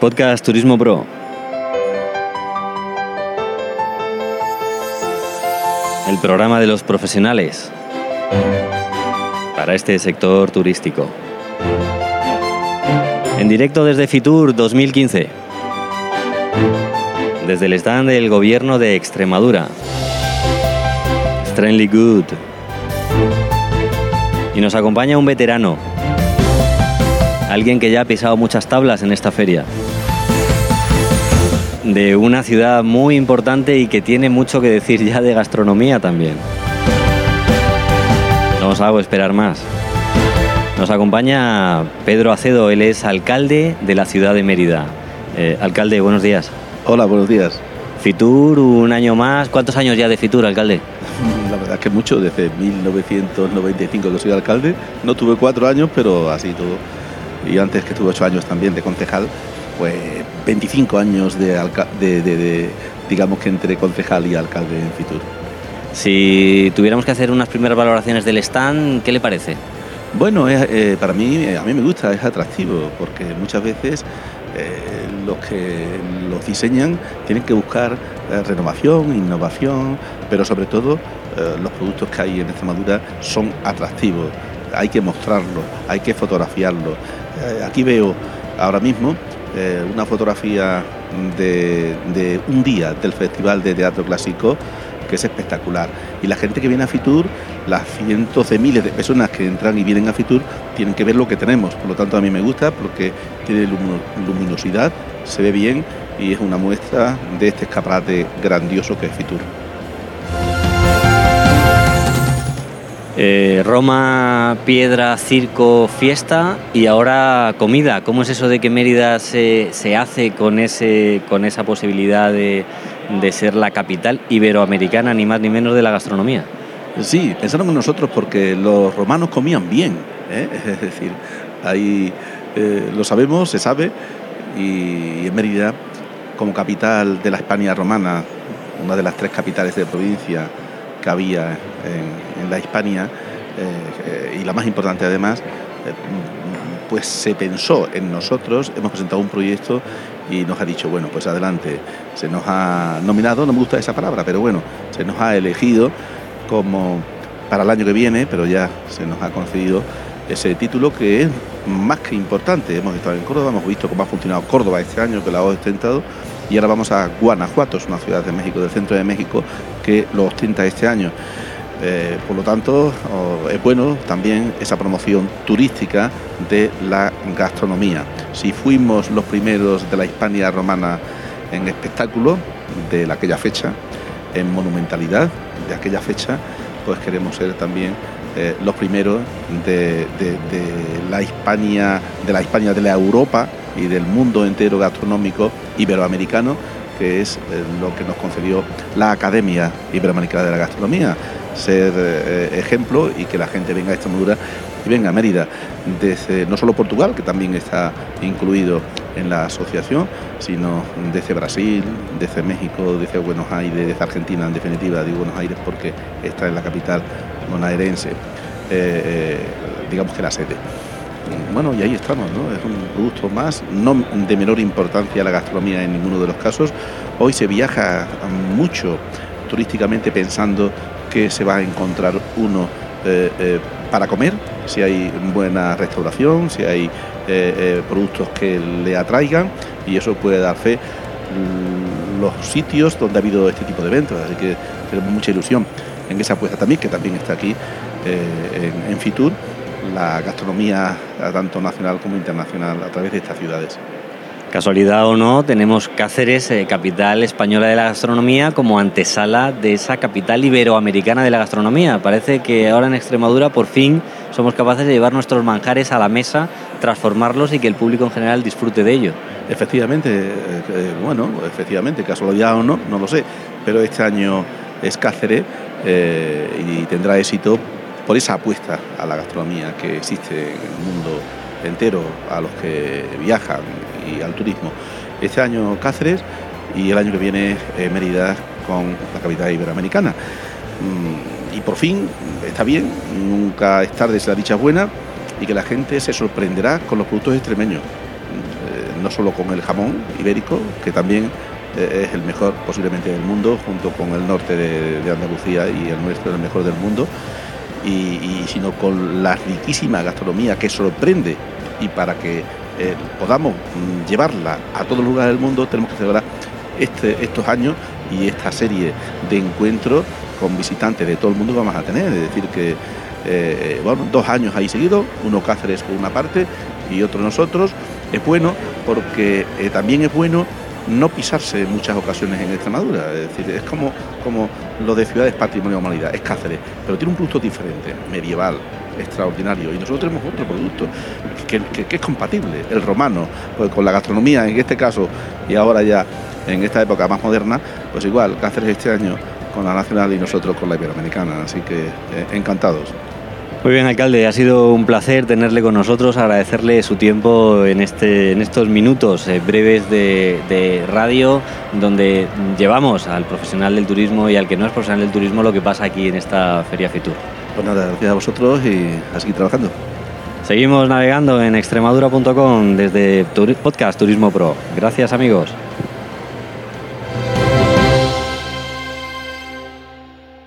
Podcast Turismo Pro. El programa de los profesionales para este sector turístico. En directo desde Fitur 2015. Desde el stand del gobierno de Extremadura. Stranley Good. Y nos acompaña un veterano. Alguien que ya ha pisado muchas tablas en esta feria. De una ciudad muy importante y que tiene mucho que decir ya de gastronomía también. No os hago esperar más. Nos acompaña Pedro Acedo, él es alcalde de la ciudad de Mérida. Eh, alcalde, buenos días. Hola, buenos días. Fitur, un año más. ¿Cuántos años ya de Fitur, alcalde? La verdad es que mucho, desde 1995 que soy alcalde. No tuve cuatro años, pero así todo. Y antes que tuve ocho años también de concejal, pues 25 años de, de, de digamos que entre concejal y alcalde en Fitur. Si tuviéramos que hacer unas primeras valoraciones del stand, ¿qué le parece? Bueno, eh, para mí, a mí me gusta, es atractivo, porque muchas veces eh, los que los diseñan tienen que buscar eh, renovación, innovación, pero sobre todo los productos que hay en Extremadura son atractivos. Hay que mostrarlos, hay que fotografiarlos. aquí veo ahora mismo una fotografía de, de un día del Festival de Teatro Clásico que es espectacular. Y la gente que viene a Fitur, las cientos de miles de personas que entran y vienen a Fitur, tienen que ver lo que tenemos. Por lo tanto, a mí me gusta porque tiene luminosidad, se ve bien y es una muestra de este escaparate grandioso que es Fitur. Eh, Roma, piedra, circo, fiesta y ahora comida. ¿Cómo es eso de que Mérida se, se hace con, ese, con esa posibilidad de, de ser la capital iberoamericana, ni más ni menos de la gastronomía. Sí, pensaron en nosotros porque los romanos comían bien, ¿eh? es decir, ahí eh, lo sabemos, se sabe, y en Mérida, como capital de la España romana, una de las tres capitales de provincia que había en, la Hispania, eh, y la más importante además, pues se pensó en nosotros, hemos presentado un proyecto y nos ha dicho, bueno, pues adelante, se nos ha nominado, no me gusta esa palabra, pero bueno, se nos ha elegido como para el año que viene, pero ya se nos ha concedido ese título que es más que importante. Hemos estado en Córdoba, hemos visto cómo ha funcionado Córdoba este año, que la ha ostentado, y ahora vamos a Guanajuato, es una ciudad de México, del centro de México, que lo ostenta este año. Eh, por lo tanto, es bueno también esa promoción turística de la gastronomía. Si fuimos los primeros de la Hispania romana en espectáculo de aquella fecha, en monumentalidad de aquella fecha, pues queremos ser también eh, los primeros de, la Hispania, de la Hispania de la Europa y del mundo entero gastronómico iberoamericano, que es eh, lo que nos concedió la Academia Iberoamericana de la Gastronomía ser eh, ejemplo y que la gente venga a Extremadura y venga a Mérida, desde no solo Portugal, que también está incluido en la asociación, sino desde Brasil, desde México, desde Buenos Aires, desde Argentina, en definitiva, digo Buenos Aires porque está en la capital bonaerense, eh, eh, digamos que la sede. Bueno, y ahí estamos, ¿no? Es un producto más, no de menor importancia la gastronomía en ninguno de los casos. Hoy se viaja mucho turísticamente pensando que se va a encontrar uno eh, eh, para comer, si hay buena restauración, si hay eh, productos que le atraigan y eso puede dar fe los sitios donde ha habido este tipo de eventos, así que tenemos mucha ilusión en esa apuesta también, que también está aquí en Fitur, la gastronomía tanto nacional como internacional a través de estas ciudades. Casualidad o no, tenemos Cáceres, eh, capital española de la gastronomía, como antesala de esa capital iberoamericana de la gastronomía. Parece que ahora en Extremadura por fin somos capaces de llevar nuestros manjares a la mesa, transformarlos y que el público en general disfrute de ello. Efectivamente, eh, eh, bueno, efectivamente, casualidad o no, no lo sé, pero este año es Cáceres y tendrá éxito por esa apuesta a la gastronomía que existe en el mundo entero, a los que viajan y al turismo. Este año Cáceres y el año que viene eh, Mérida con la capital iberoamericana. Mm, y por fin, está bien, nunca es tarde si la dicha buena y que la gente se sorprenderá con los productos extremeños. Eh, no solo con el jamón ibérico, que también es el mejor posiblemente del mundo, junto con el norte de, Andalucía y el nuestro, el mejor del mundo, y, sino con la riquísima gastronomía que sorprende y para que eh, podamos mm, llevarla a todos los lugares del mundo tenemos que celebrar este, estos años y esta serie de encuentros con visitantes de todo el mundo vamos a tener. Es decir, que eh, dos años ahí seguidos, uno Cáceres por una parte y otro nosotros. Es bueno porque eh, también es bueno no pisarse en muchas ocasiones en Extremadura. Es decir, es como, como lo de ciudades patrimonio de humanidad, es Cáceres, pero tiene un producto diferente, medieval, extraordinario. Y nosotros tenemos otro producto que, es compatible, el romano, pues con la gastronomía en este caso y ahora ya en esta época más moderna, pues igual, Cáceres este año con la nacional y nosotros con la iberoamericana. Así que eh, encantados. Muy bien, alcalde, ha sido un placer tenerle con nosotros, agradecerle su tiempo en, este, en estos minutos eh, breves de, radio, donde llevamos al profesional del turismo y al que no es profesional del turismo lo que pasa aquí en esta Feria Fitur. Pues nada, gracias a vosotros y a seguir trabajando. Seguimos navegando en extremadura.com desde Podcast Turismo Pro. Gracias amigos.